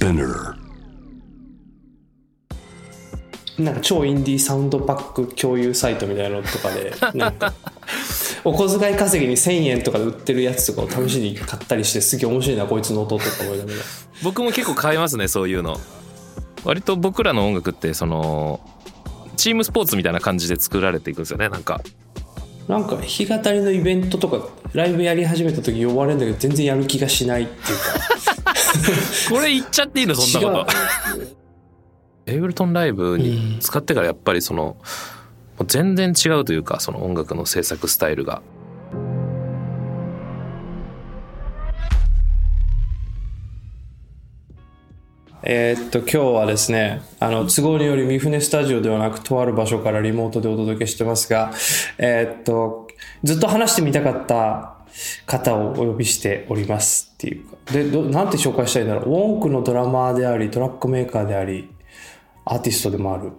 Spinner. なんか超インディーサウンドパック共有サイトみたいなのとかで なんかお小遣い稼ぎに1000円とかで売ってるやつとかを試しに買ったりしてすげえ面白いなこいつの音とか思いながら。僕も結構買いますねそういうの。割と僕らの音楽ってそのチームスポーツみたいな感じで作られていくんですよねなんか。なんか弾き語りのイベントとかライブやり始めた時呼ばれるんだけど全然やる気がしないっていうか これ言っちゃっていいの？そんなこと。エイブルトンライブに使ってからやっぱりそのもう全然違うというかその音楽の制作スタイルが。えーっと今日はですねあの都合により三船スタジオではなくとある場所からリモートでお届けしてますがえーっとずっと話してみたかった方をお呼びしておりますっていうか。でどなんて紹介したらいいんだろう。ウォンクのドラマーでありトラックメーカーでありアーティストでもある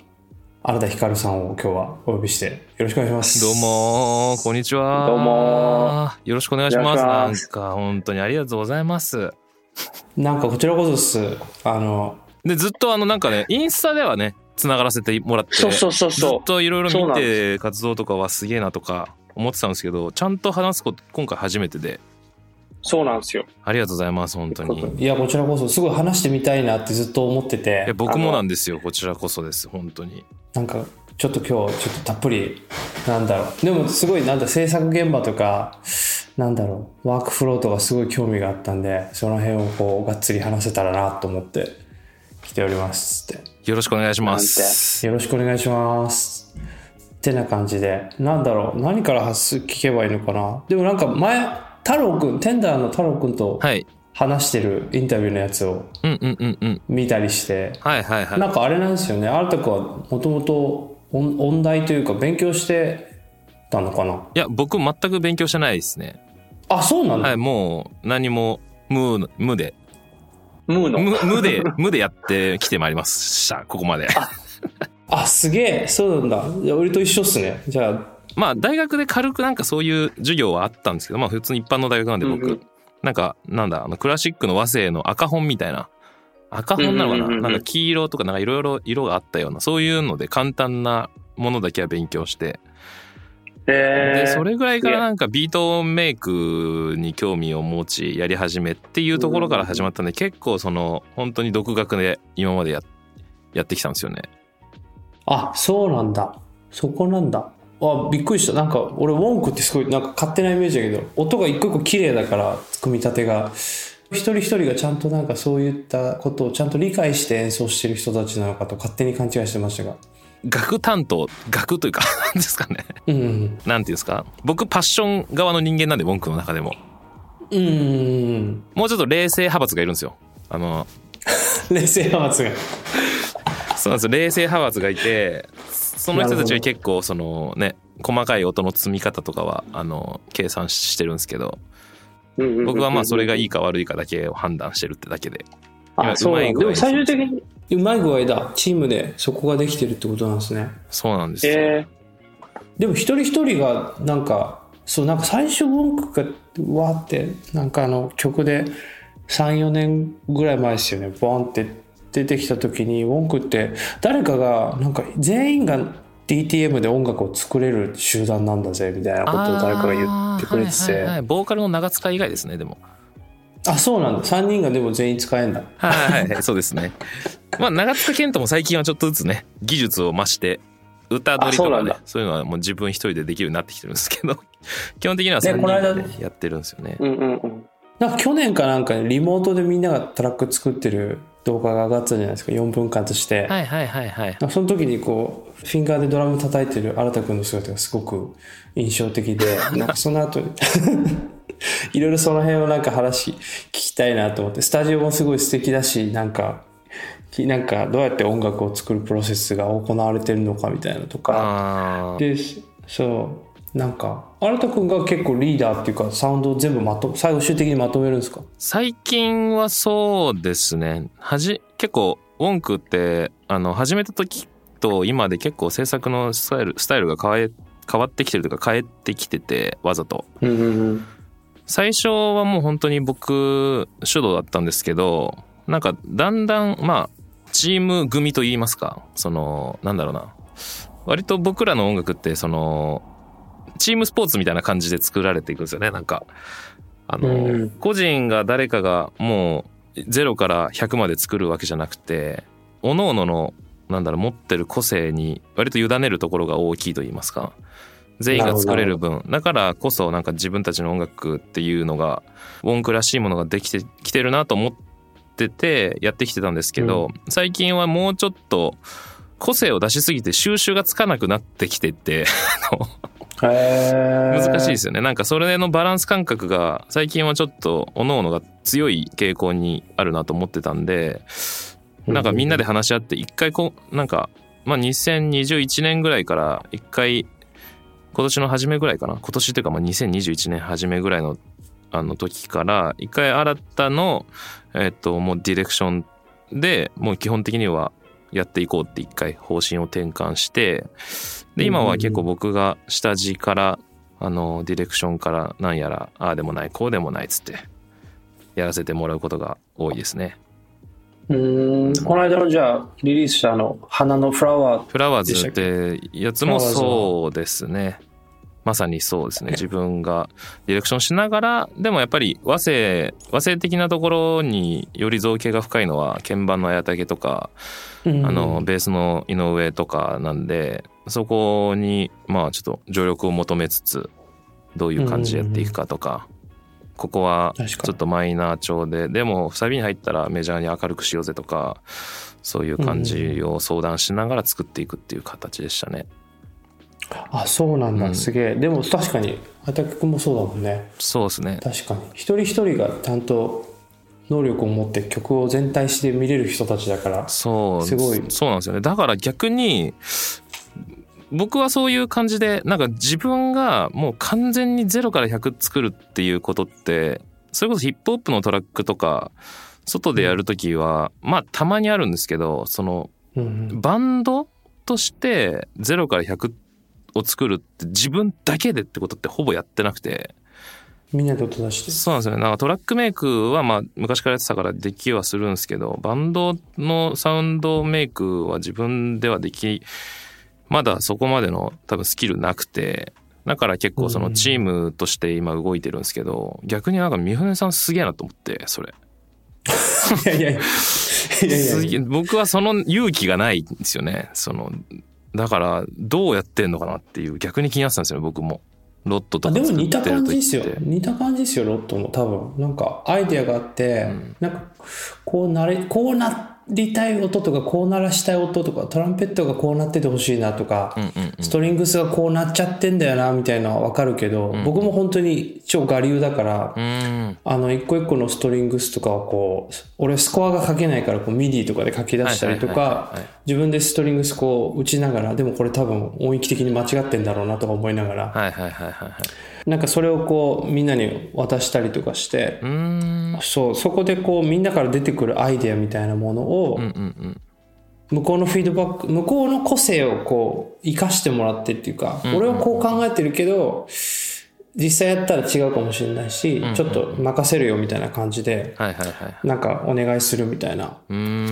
新田ひかるさんを今日はお呼びしてよろしくお願いします。どうもこんにちはどうもよろしくお願いします。なんか本当にありがとうございます。なんかこちらこそです。あのでずっとあのなんかねインスタではねつながらせてもらってそうそうそうずそう。っといろいろ見て活動とかはすげえなとか思ってたんですけどちゃんと話すこと今回初めてで。そうなんですよ。ありがとうございます本当に。いやこちらこそすごい話してみたいなってずっと思ってて。いや僕もなんですよこちらこそです本当に。なんかちょっと今日ちょっとたっぷりなんだろう。でもすごいなんだ制作現場とかなんだろう。ワークフローとかすごい興味があったんでその辺をこうがっつり話せたらなと思って来ておりますって。よろしくお願いします。よろしくお願いしますってな感じで。なんだろう。何から聞けばいいのかな。でもなんか前太郎くんテンダーの太郎くんとはい。話してるインタビューのやつをうんうんうんうん。見たりして。はいはいはい。なんかあれなんですよね。新たくはもともと音音大というか勉強してたのかな。いや僕全く勉強してないですね。あそうなんだ、はいもう何も無無で。ムーの。無無で無でやってきてまいりましたここまで あすげえ。そうなんだ。いや俺と一緒っすね。じゃあ。まあ大学で軽くなんかそういう授業はあったんですけどまあ普通に一般の大学なんで僕、うんうん。なんかなんだあのクラシックの和声の赤本みたいな。赤本なのかな,、なんか黄色とかなんかいろいろ色があったような。そういうので簡単なものだけは勉強して。えー、でそれぐらいからなんかビートメイクに興味を持ちやり始めっていうところから始まったんで結構その本当に独学で今までややってきたんですよね。あそうなんだ。そこなんだ。あびっくりした。なんか俺ウォンクってすごいなんか勝手なイメージだけど音が一個一個綺麗だから組み立てが。一人一人がちゃんとなんかそういったことをちゃんと理解して演奏してる人たちなのかと勝手に勘違いしてましたが。楽担当楽というかなん ですかね。うん。うんなんていうんですか。僕パッション側の人間なんで文句の中でも。うんうん。もうちょっと冷静派閥がいるんですよ。あの 冷静派閥がそうなんですよ。冷静派閥がいてその人たちは結構そのね細かい音の積み方とかはあの計算してるんですけど僕はまあそれがいいか悪いかだけを判断してるってだけで。あ、そう。でも最終的に、うまい具合だ。チームでそこができてるってことなんですね。そうなんです。よ、え。でも一人一人がなんかそうなんか最初文句がわーってなんかあの曲で34年ぐらい前ですよね。ボンって出てきた時にウォンクって誰かがなんか全員が DTM で音楽を作れる集団なんだぜみたいなことを誰かが言ってくれてて。はいはいはい。ボーカルの長塚以外ですねでも。あそうなんだ。3人がでも全員使えんだ。はいはいはいそうですね。まあ長塚健人も最近はちょっとずつね技術を増して歌取りとかねあそういうのはもう自分一人でできるようになってきてるんですけど 基本的には3ねこの間人でねやってるんですよね。ー、うんうんうん。なんか去年かなんかにリモートでみんながトラック作ってる動画が上がったじゃないですか。4分間として、はいはいはいはい。その時にこうフィンガーでドラム叩いてる新田君の姿がすごく印象的で なんかその後に いろいろその辺をなんか話聞きたいなと思ってスタジオもすごい素敵だしなんかきなんかどうやって音楽を作るプロセスが行われてるのかみたいなとか。でそうなんか新田君が結構リーダーっていうかサウンドを全部まと最終的にまとめるんですか？最近はそうですね。はじ結構ウォンクってあの始めた時と今で結構制作のスタイルスタイルが変え変わってきてるというか変えてきててわざと。うんうんうん。最初はもう本当に僕主導だったんですけどなんかだんだんまあチーム組と言いますかそのなんだろうな。割と僕らの音楽ってそのチームスポーツみたいな感じで作られていくんですよね。なんかあの、うん、個人が誰かがもう0から100まで作るわけじゃなくて各々のなんだろう持ってる個性に割と委ねるところが大きいと言いますか。全員が作れる分。だからこそなんか自分たちの音楽っていうのがウォンクらしいものができてきてるなと思っててやってきてたんですけど、うん、最近はもうちょっと個性を出しすぎて収集がつかなくなってきてて難しいですよね。なんかそれのバランス感覚が最近はちょっと各々が強い傾向にあるなと思ってたんでなんかみんなで話し合って一回こうなんかまあ2021年ぐらいから一回今年の初めぐらいかな？今年というかまあ2021年初めぐらいのあの時から一回新たのえっともうディレクションでもう基本的にはやっていこうって一回方針を転換してで今は結構僕が下地からあのディレクションからなんやらああでもないこうでもないっつってやらせてもらうことが多いですね。うん。この間のじゃあリリースしたあの花のフラワーフラワーズってやつもそうですね。まさにそうですね。自分がディレクションしながらでもやっぱり和声和声的なところにより造形が深いのは鍵盤の綾竹とか、あのベースの井上とかなんでそこにまあちょっと助力を求めつつどういう感じでやっていくかとか、ここはちょっとマイナー調ででもサビに入ったらメジャーに明るくしようぜとかそういう感じを相談しながら作っていくっていう形でしたね。あそうなんだ、うん、すげえ。でも確かに畑君もそうだもんね。そうですね。確かに。一人一人がちゃんと能力を持って曲を全体して見れる人たちだからそうすごい。そうなんですよね。だから逆に僕はそういう感じでなんか自分がもう完全に0から100作るっていうことってそれこそヒップホップのトラックとか外でやる時は、まあたまにあるんですけどその、バンドとして0から100を作るって自分だけでってことってほぼやってなくて。みんなで音出して？そうなんですよね。なんかトラックメイクはまあ昔からやってたからできはするんですけど、バンドのサウンドメイクは自分ではでき、まだそこまでの多分スキルなくて、だから結構そのチームとして今動いてるんですけど、うん、逆になんか三船さんすげえなと思って、それ。いやいや。いやいや。僕はその勇気がないんですよね。そのだからどうやってんのかなっていう逆に気になってたんですよね僕も。ロットとかでも似た感じですよ。似た感じですよロットも。多分。なんかアイデアがあって、うん、なんかこうなれこうなりたい音とかこう鳴らしたい音とかトランペットがこうなっててほしいなとか、うんうんうん、ストリングスがこうなっちゃってんだよなみたいなのは分かるけど、うん、僕も本当に超我流だから、うん、あの一個一個のストリングスとかをこう俺スコアが書けないからこう MIDI とかで書き出したりとか自分でストリングスこう打ちながらでもこれ多分音域的に間違ってんだろうなとか思いながら、はいはいはいはい、なんかそれをこうみんなに渡したりとかしてそうそこでこうみんなから出てくるアイデアみたいなものを、向こうのフィードバック向こうの個性をこう生かしてもらってっていうか、俺はこう考えてるけど実際やったら違うかもしれないし、ちょっと任せるよみたいな感じで、なんかお願いするみたいな。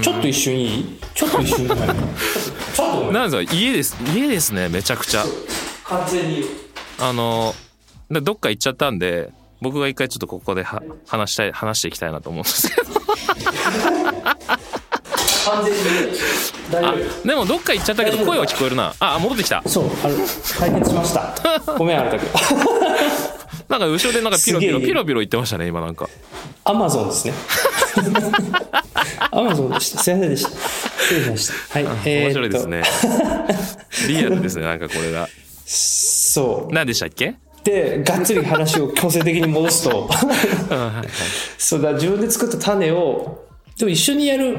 ちょっと一瞬いい？ちょっと一瞬いいちょっとなんですか家です家ですねめちゃくちゃ。完全に。あのでどっか行っちゃったんで僕が一回ちょっとここでは話したい話していきたいなと思うんですけど。完全に大丈夫。でもどっか行っちゃったけど声は聞こえるな。あ戻ってきた。そうあの解決しました。ごめんあれだけ。どなんか後ろでなんかピロピロピロピロ言ってましたね今なんか。アマゾンですね。アマゾンでした。すいませんでした。失礼しました。はい、えー、面白いですね。リアルですねなんかこれが。そう。何でしたっけ？でがっつり話を強制的に戻すと そうだ自分で作った種をでも一緒にやる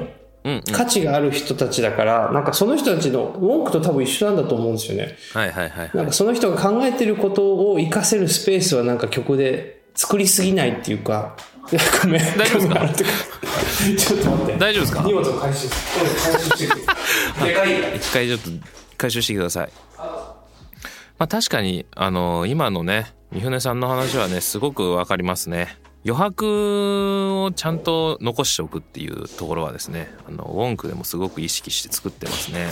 価値がある人たちだから、うんうん、なんかその人たちの文句と多分一緒なんだと思うんですよね。はいはいはい、はい、なんかその人が考えてることを活かせるスペースはなんか曲で作りすぎないっていうか。ごめん。大丈夫ですか？ちょっと待って。大丈夫ですか？荷物を回収 回収してくでかい。一回ちょっと回収してください。まあ確かに、あの、今のね、三船さんの話はね、すごくわかりますね。余白をちゃんと残しておくっていうところはですねあのウォンクでもすごく意識して作ってますね。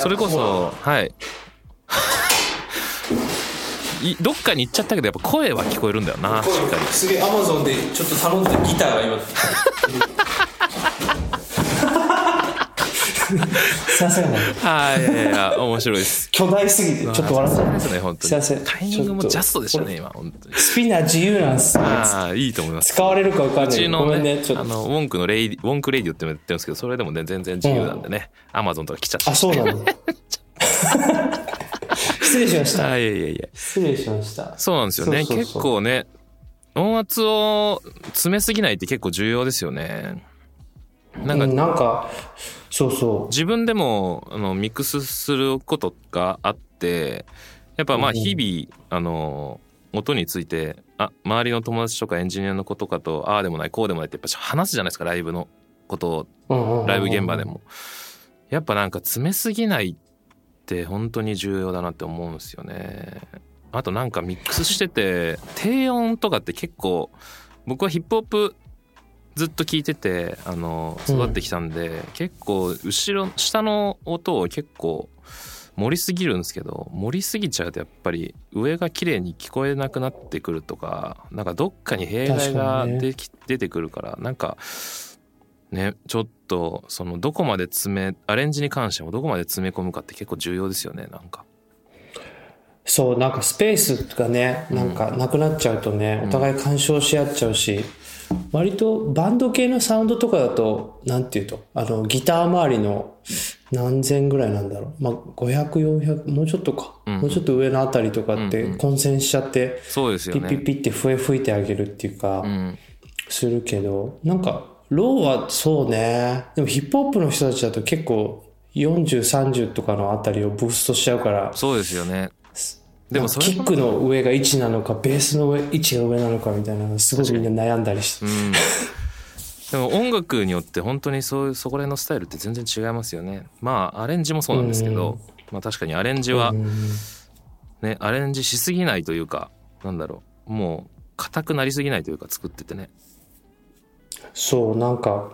それこそは い。どっかに行っちゃったけどやっぱ声は聞こえるんだよなしっかり。すげえアマゾンでちょっと頼んだギターが今。すいませんはい、いやいや、面白いです。巨大すぎて、ちょっと笑っちゃいますね、本当に。すいません。タイミングもジャストでしたね、今、本当に。スピナー自由なんです。ああ、いいと思います。使われるか分かんない。うちのね、ねあの、 WONK のレイ、 WONK radio って言ってるんですけど、それでもね、全然自由なんでね、アマゾンとか来ちゃった。あ、そうなんだ。失礼しました。いやいやいや。失礼しました。そうなんですよね。結構ね、音圧を詰めすぎないって結構重要ですよね。なんか、うん、なんか、そうそう。自分でも、あの、ミックスすることがあって、やっぱまあ日々、うん、あの、音について、あ、周りの友達とかエンジニアの子とかと、ああでもない、こうでもないってやっぱ話すじゃないですか、ライブのことを、ライブ現場でも。やっぱなんか詰めすぎないって本当に重要だなって思うんですよね。あとなんかミックスしてて 低音とかって結構僕はヒップホップずっと聞いててあの育ってきたんで、うん、結構後ろ下の音を結構盛りすぎるんですけど盛りすぎちゃうとやっぱり上が綺麗に聞こえなくなってくるとかなんかどっかに弊害がで、ね、出てくるからなんかねちょっとそのどこまで詰めアレンジに関してもどこまで詰め込むかって結構重要ですよねなんか。そうなんかスペースがねなんかなくなっちゃうとね、お互い干渉し合っちゃうし割とバンド系のサウンドとかだとなんていうとあのギター周りの何千ぐらいなんだろう、まあ、500400もうちょっとか、もうちょっと上のあたりとかって混戦しちゃって、そうですよね。ピッピッピって笛吹いてあげるっていうか、するけどなんかローはそうね。でもヒップホップの人たちだと結構4030とかのあたりをブーストしちゃうからそうですよねでもキックの上が1なのかベースの上位置が上なのかみたいなのすごくみんな悩んだりして、うん、でも音楽によって本当にそういうそこら辺のスタイルって全然違いますよね。まあアレンジもそうなんですけど、うん、まあ確かにアレンジは、ねアレンジしすぎないというかなんだろう。もう硬くなりすぎないというか作っててね。そうなんか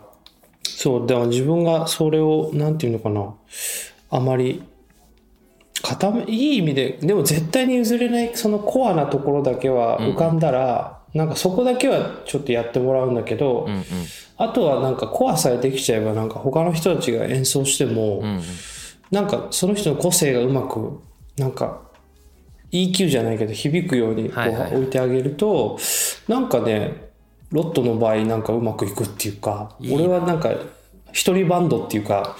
そうでも自分がそれをなんていうのかな。あまり固めいい意味ででも絶対に譲れないそのコアなところだけは浮かんだら、うん、なんかそこだけはちょっとやってもらうんだけど、うんうん、あとはなんかコアさえできちゃえばなんか他の人たちが演奏しても、うんうん、なんかその人の個性がうまくなんか EQ じゃないけど響くようにこう置いてあげると、はいはい、なんかねロットの場合なんかうまくいくっていうか俺はなんか一人バンドっていうか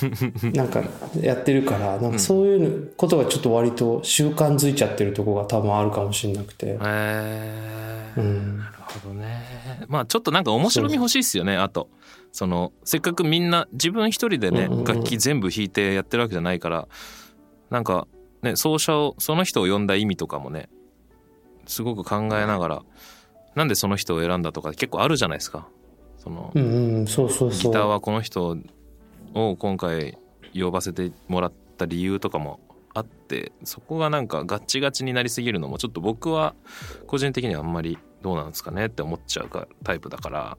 なんかやってるからなんかそういうことがちょっと割と習慣づいちゃってるとこが多分あるかもしれなくて。へえー、うん、なるほどね。まあちょっとなんか面白み欲しいっすよねあと。そのせっかくみんな自分一人でね、楽器全部弾いてやってるわけじゃないからなんかね奏者をその人を呼んだ意味とかもねすごく考えながらなんでその人を選んだとか結構あるじゃないですかその、ギターはこの人を今回呼ばせてもらった理由とかもあってそこがなんかガッチガチになりすぎるのもちょっと僕は個人的にはあんまりどうなんですかねって思っちゃうかタイプだから。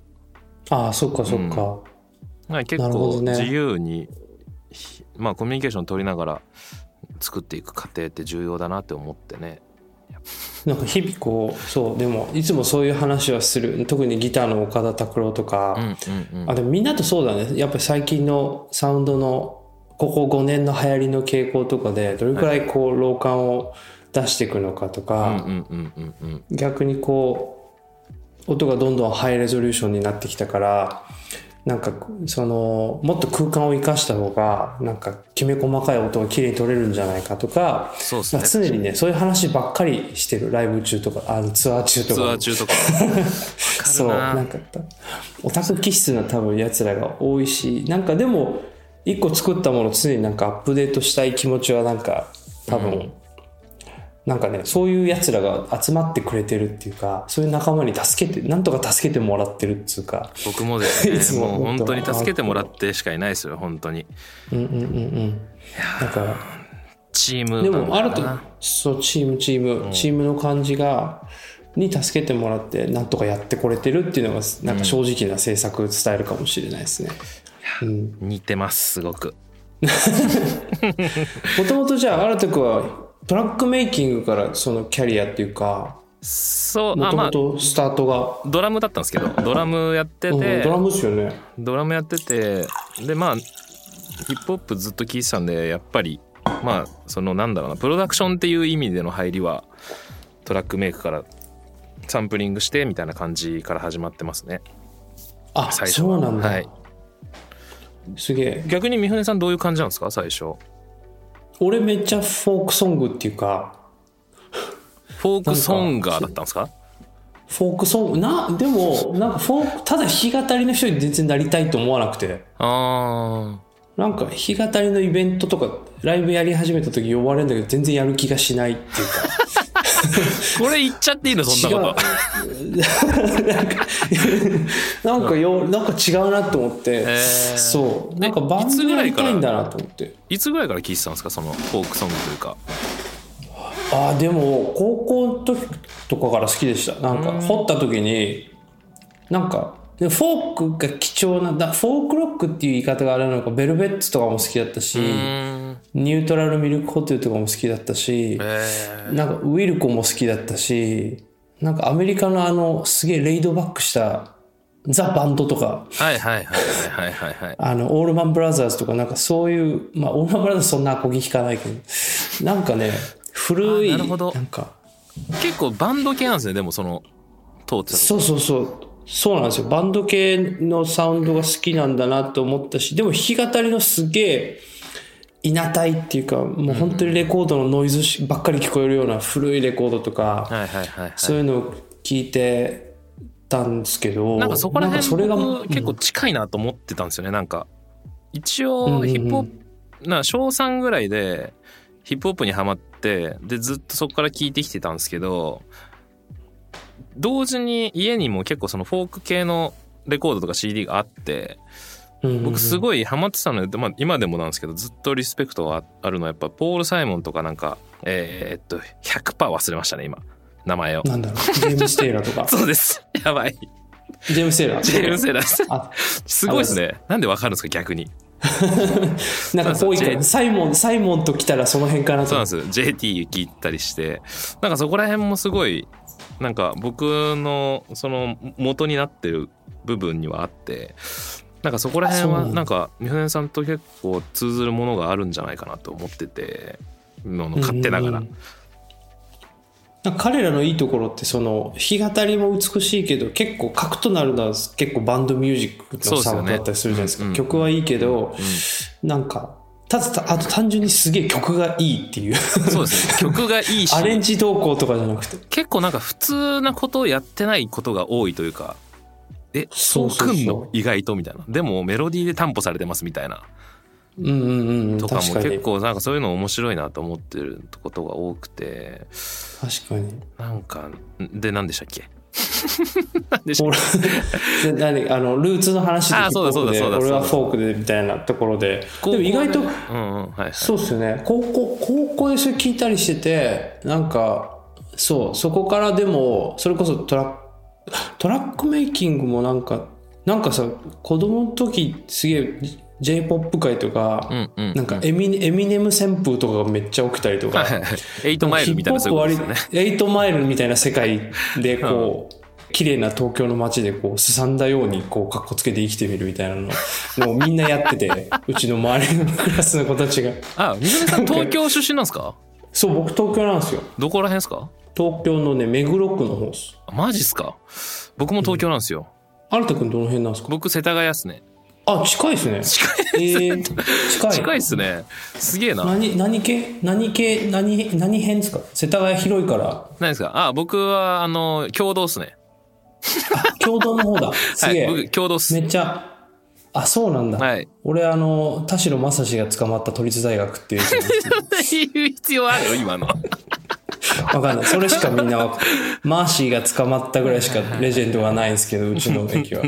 ああそっかそっか、うん、結構自由に、ね、まあコミュニケーション取りながら作っていく過程って重要だなって思ってねなんか日々こうそうでもいつもそういう話はする。特にギターの岡田拓郎とか、うんうんうん、あでもみんなとそうだね。やっぱり最近のサウンドのここ5年の流行りの傾向とかでどれくらいこう老感を出していくのかとか、逆にこう音がどんどんハイレゾリューションになってきたからなんかそのもっと空間を生かした方がなんかきめ細かい音が綺麗に取れるんじゃないかとかそうす、ね、常にねそういう話ばっかりしてるライブ中とかあのツアー中とかツアー中とか そうなんかオタク気質な多分やつらが多いしなんかでも一個作ったもの常になんかアップデートしたい気持ちはなんか多分、うんなんかね、そういう奴らが集まってくれてるっていうか、そういう仲間に助けて、なんとか助けてもらってるっつうか。僕もですね、いつも本当に助けてもらってしかいないですよ、本当に。うんうんうんうん。だから、チームでも、あると、そう、チーム、チーム、うん、チームの感じが、に助けてもらってなんとかやってこれてるっていうのがなんか正直な制作スタイルかもしれないですね。うん、似てますすごく。もともとじゃあ新田君はトラックメイキングからそのキャリアっていうかそうもともとスタートが、ドラムだったんですけどドラムやってて、うん、ドラムですよね。ドラムやっててでまあヒップホップずっと聴いてたんでやっぱりまあそのなんだろうなプロダクションっていう意味での入りはトラックメイクからサンプリングしてみたいな感じから始まってますね。あ最初そうなんだ、はい、すげえ。逆に三船さんどういう感じなんですか最初？俺めっちゃフォークソングっていうかフォークソンガーだったんですか？フォークソング？なでもなんかフォークただ弾き語りの人に全然なりたいと思わなくて。あなんか弾き語りのイベントとかライブやり始めた時呼ばれるんだけど全然やる気がしないっていうか これ言っちゃっていいのそんなこと。なんかなんかよなんか違うなと思って、そう。なんかバンドやりたいんだなと思って。いつぐらいから聴いてたんですかそのフォークソングというか。ああでも高校の時とかから好きでした。なんか掘った時になんかフォークが貴重なだフォークロックっていう言い方があるのかベルベッツとかも好きだったしニュートラルミルクホテルとかも好きだったしなんかウィルコも好きだったしなんかアメリカのあのすげえレイドバックしたザ・バンドとか。はいはいはいはいはいはい。あの、オールマンブラザーズとかなんかそういう、まあ、オールマンブラザーズそんなアコギ弾かないけど、なんかね、古い、なるほど。なんか。結構バンド系なんですね、でもその、通ってたそうそうそう。そうなんですよ。バンド系のサウンドが好きなんだなと思ったし、でも弾き語りのすげえ、稲たいっていうか、もう本当にレコードのノイズばっかり聞こえるような古いレコードとか、そういうのを聞いてたんですけど、なんかそこら辺それが結構近いなと思ってたんですよね、なんか。一応、ヒップホップ、な、小3ぐらいで、ヒップホップにハマって、で、ずっとそこから聞いてきてたんですけど、同時に家にも結構そのフォーク系のレコードとか CD があって、僕すごいハマってたので、まあ、今でもなんですけどずっとリスペクトがあるのはやっぱポール・サイモンとかなんかえー、っと100%忘れましたね今。名前をなんだろう。ジェームス・テイラーとか。そうです。やばい。ジェームス・テイラー。ジェームス・テイラーす。ごいですね。なんでわかるんですか逆に。なんか多いかサイモンサイモンと来たらその辺かなと。そうなんです JT 聞いたりしてなんかそこら辺もすごいなんか僕のその元になってる部分にはあってなんかそこら辺はなんか三船さんと結構通ずるものがあるんじゃないかなと思ってての勝手ながら。彼らのいいところってその弾き語りも美しいけど結構核となるのは結構バンドミュージックのサウンドだったりするじゃないですか、ね、曲はいいけど、うん、なんかただあと単純にすげえ曲がいいっていう。そうですね。曲がいいし。アレンジ動向とかじゃなくて。結構なんか普通なことをやってないことが多いというかえそうくんの？意外と？みたいな。でもメロディーで担保されてますみたいな。うんうんうん、とかも結構なんかそういうの面白いなと思ってることが多くて。確かに。なんかで何でしたっけ？何でしたっけ？何？あのルーツの話でヒップホップで俺はフォークでみたいなところで？でも意外と、うんうんはいはい、そうっすよね。高校高校でそれ聞いたりしててなんかそうそこからでもそれこそトラックトラックメイキングもなんか、なんかさ、子供の時すげえ J-POP 界とか、うんうんうん、なんかエミエミネム旋風とかがめっちゃ起きたりとか、エイトマイルみたいなそういうことですね。エイトマイルみたいな世界でこう、うん。綺麗な東京の街でこうすさんだようにこうかっこつけて生きてみるみたいなの もうみんなやっててうちの周りのクラスの子たちが。あ水根さん東京出身なんですか？そう僕東京なんですよ。どこら辺ですか？東京のね、目黒区の方っす。マジっすか？僕も東京なんですよ。新田くんどの辺なんですか？僕、世田谷っすね。あ、近いっすね。近いえー、近い。近いっすね。すげえな。何、何系？何系？何、何編ですか？世田谷広いから。何ですか？あ、僕は、あの、共同っすね。あ、共同の方だ。すげえ。はい、僕、共同っす。めっちゃ、あ、そうなんだ。はい。俺、あの、田代正史が捕まった都立大学っていう。言う必要ある？よ、今の。あわかんない。それしかみんなわかんない。マーシーが捕まったぐらいしかレジェンドがないんですけど、うちの駅は。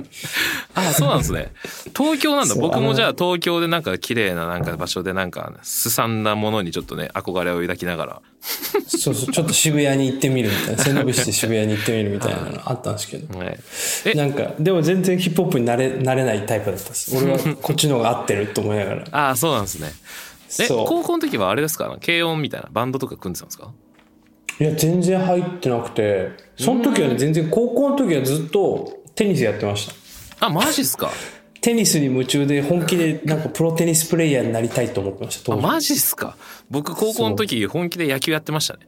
あ あ、そうなんですね。東京なんだ。僕もじゃあ東京でなんか綺麗ななんか場所でなんか、すさんだものにちょっとね、憧れを抱きながら。そうそう、ちょっと渋谷に行ってみるみたいな。背伸びして渋谷に行ってみるみたいなのあったんですけど。はい、え？なんか、でも全然ヒップホップになれ、なれないタイプだったです。俺はこっちの方が合ってると思いながら。ああ、そうなんですね。え、高校の時はあれですか？軽音みたいなバンドとか組んでたんですか？いや、全然入ってなくて、その時はね、全然高校の時はずっとテニスやってました。あ、マジっすか？テニスに夢中で本気でなんかプロテニスプレイヤーになりたいと思ってました、あ。マジっすか？僕高校の時本気で野球やってましたね。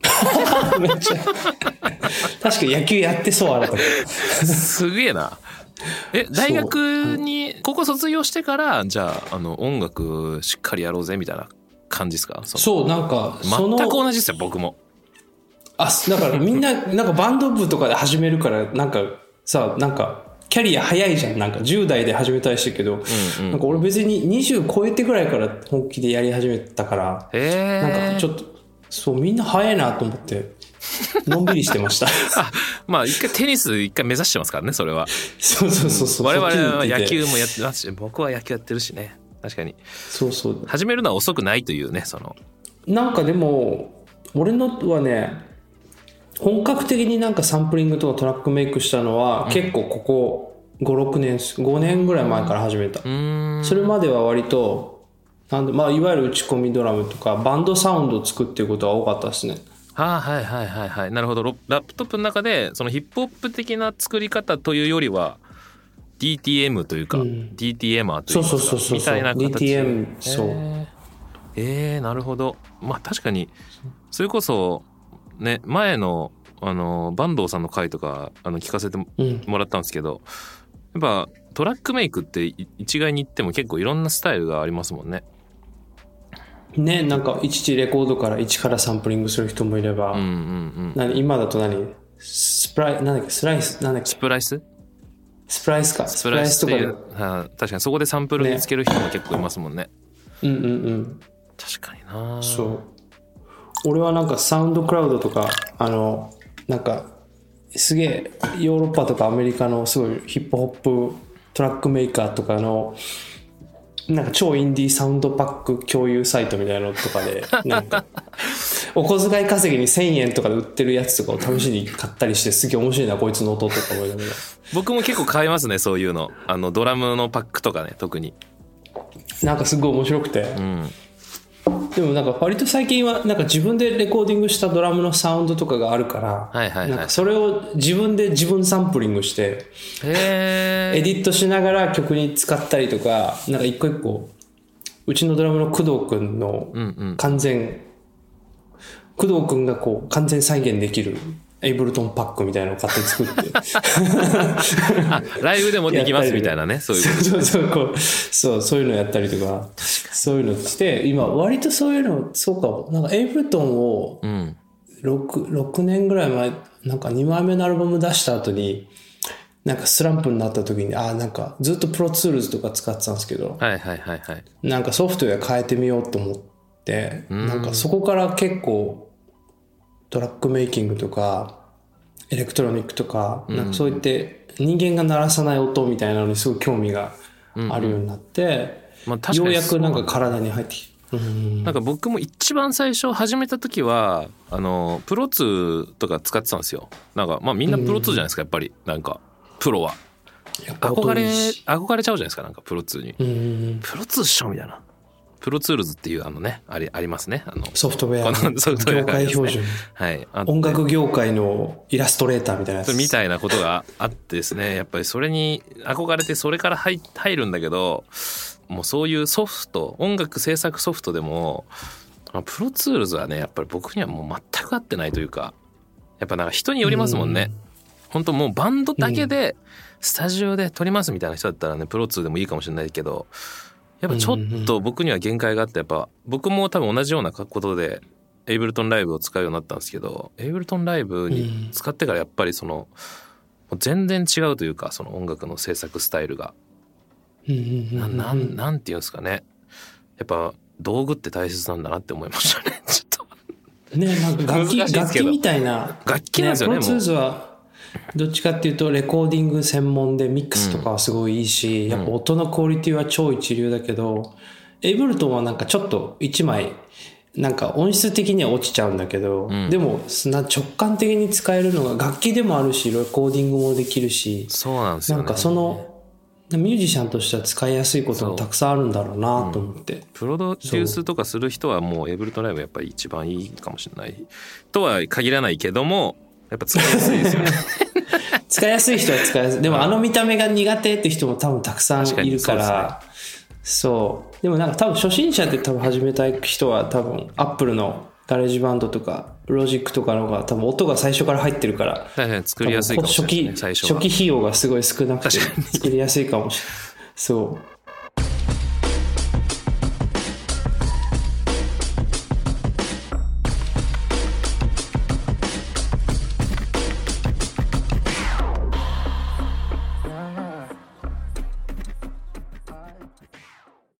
めっちゃ。確かに野球やってそう、あなた。すげえな。え、大学に、高校卒業してから、じゃあ、あの、音楽しっかりやろうぜみたいな感じですか？そそう、なんか、全く同じですよ、僕も。あ、だからみんな、なんかバンド部とかで始めるから、なんかさ、なんか、キャリア早いじゃん。なんか10代で始めたりしてるけど、なんか俺別に20超えてぐらいから本気でやり始めたから、へえ。なんかちょっと、そう、みんな早いなと思って、のんびりしてました。あ、まあ一回テニス一回目指してますからね、それは。そうそうそうそう。我々は野球もやってますし、僕は野球やってるしね。確かに。そうそう。始めるのは遅くないというね、その。なんかでも、俺のはね、本格的になんかサンプリングとかトラックメイクしたのは、結構ここ5、6年です、5年ぐらい前から始めた。うーん。それまでは割と、なんで、まあ、いわゆる打ち込みドラムとか、バンドサウンドを作っていうことが多かったですね。はあ、はいはいはいはい。なるほど。ロラップトップの中で、そのヒップホップ的な作り方というよりは、DTM というか、ん DTMer というか、そうそうそうそうみたいな形 DTM そうえー、なるほど。まあ確かに、それこそ、ね、前の、あの、坂東さんの回とか、あの、聞かせてもらったんですけど、やっぱトラックメイクってい一概に言っても結構いろんなスタイルがありますもんね。ね、なんか、いちいちレコードから一からサンプリングする人もいれば、うんうんうん。何今だと何？スプライ、なんだっけ、スライス、なんだっけ？ス、プライス？スプライスか。スプライスとかで。はあ確かにそこでサンプル見つける人も結構いますもんね。うんうんうん。確かになそう。俺はなんかサウンドクラウドとか、あの、なんか、すげえ、ヨーロッパとかアメリカのすごいヒップホップトラックメーカーとかの、なんか超インディーサウンドパック共有サイトみたいなのとかで、なんか、お小遣い稼ぎに1000円とかで売ってるやつとかを試しに買ったりして、すげえ面白いな、こいつの音とか思いながら。僕も結構買いますねそういうのあのドラムのパックとかね特になんかすごい面白くて。うんでもなんか割と最近はなんか自分でレコーディングしたドラムのサウンドとかがあるから、はいはいはい。なんかそれを自分で自分サンプリングして、エディットしながら曲に使ったりとか、なんか一個一個、うちのドラムの工藤くんのうんうん。完全、工藤くんがこう完全再現できるエイブルトンパックみたいなのを買って作って。あライブでもできますみたいなね そういうそうそうこうそうそういうのやったりとか。そういうのして今割とそういうのそうかもなんか Ableton をうん、6, 6年ぐらい前なんか2枚目のアルバム出した後になんかスランプになった時にああなんかずっと Pro Tools とか使ってたんですけどはいはいはいはい。なんかソフトウェア変えてみようと思ってなんかそこから結構トラックメイキングとかエレクトロニックとかなんかそういって人間が鳴らさない音みたいなのにすごい興味があるようになって、まあようやくなんか体に入ってきて。うん。なんか僕も一番最初始めた時はあのプロ2とか使ってたんですよ。なんかまあみんなプロ2じゃないですかやっぱり。なんかプロは。憧れ憧れちゃうじゃないですかなんかプロ2に。うん。プロ2っしょみたいな Pro Tools っていうあのねありありますね。あのソフトウェアこの ソフトウェア業界標準。はい。音楽業界のイラストレーターみたいなやつ。みたいなことがあってですね。やっぱりそれに憧れてそれから入入るんだけどもうそういうソフト音楽制作ソフトでもまあ Pro Tools はねやっぱり僕にはもう全く合ってないというかやっぱなんか人によりますもんね。本当もうバンドだけでスタジオで録りますみたいな人だったらねプロ2でもいいかもしれないけどやっぱちょっと僕には限界があってやっぱ僕も多分同じようなことでエイブルトンライブを使うようになったんですけどエイブルトンライブに使ってからやっぱりその全然違うというかその音楽の制作スタイルが。ななんなんていうんですかね。やっぱ道具って大切なんだなって思いましたね。ちょっと。ね、なんか楽器、楽器みたいな。楽器なんですよね。プロツーズは、どっちかっていうと、レコーディング専門でミックスとかはすごいいいし、うん、やっぱ音のクオリティは超一流だけど、エイブルトンはなんかちょっと一枚、なんか音質的には落ちちゃうんだけど、うん、でもな直感的に使えるのが楽器でもあるしレコーディングもできるしそうなんですよ、ね、なんかそのミュージシャンとしては使いやすいこともたくさんあるんだろうなと思って、うん、プロデュースとかする人はもうエブルトライブやっぱり一番いいかもしれない。とは限らないけどもやっぱ使いやすいですよね。使いやすい人は使いやすい。でもあの見た目が苦手って人も多分たくさんいるからそうでもなんか多分初心者で多分始めたい人は多分アップルの GarageBand とかロジックとかのが多分音が最初から入ってるから、はいはい、作りやすいかもしれない、ね、初期初期費用がすごい少なくて作りやすいかもしれない。そう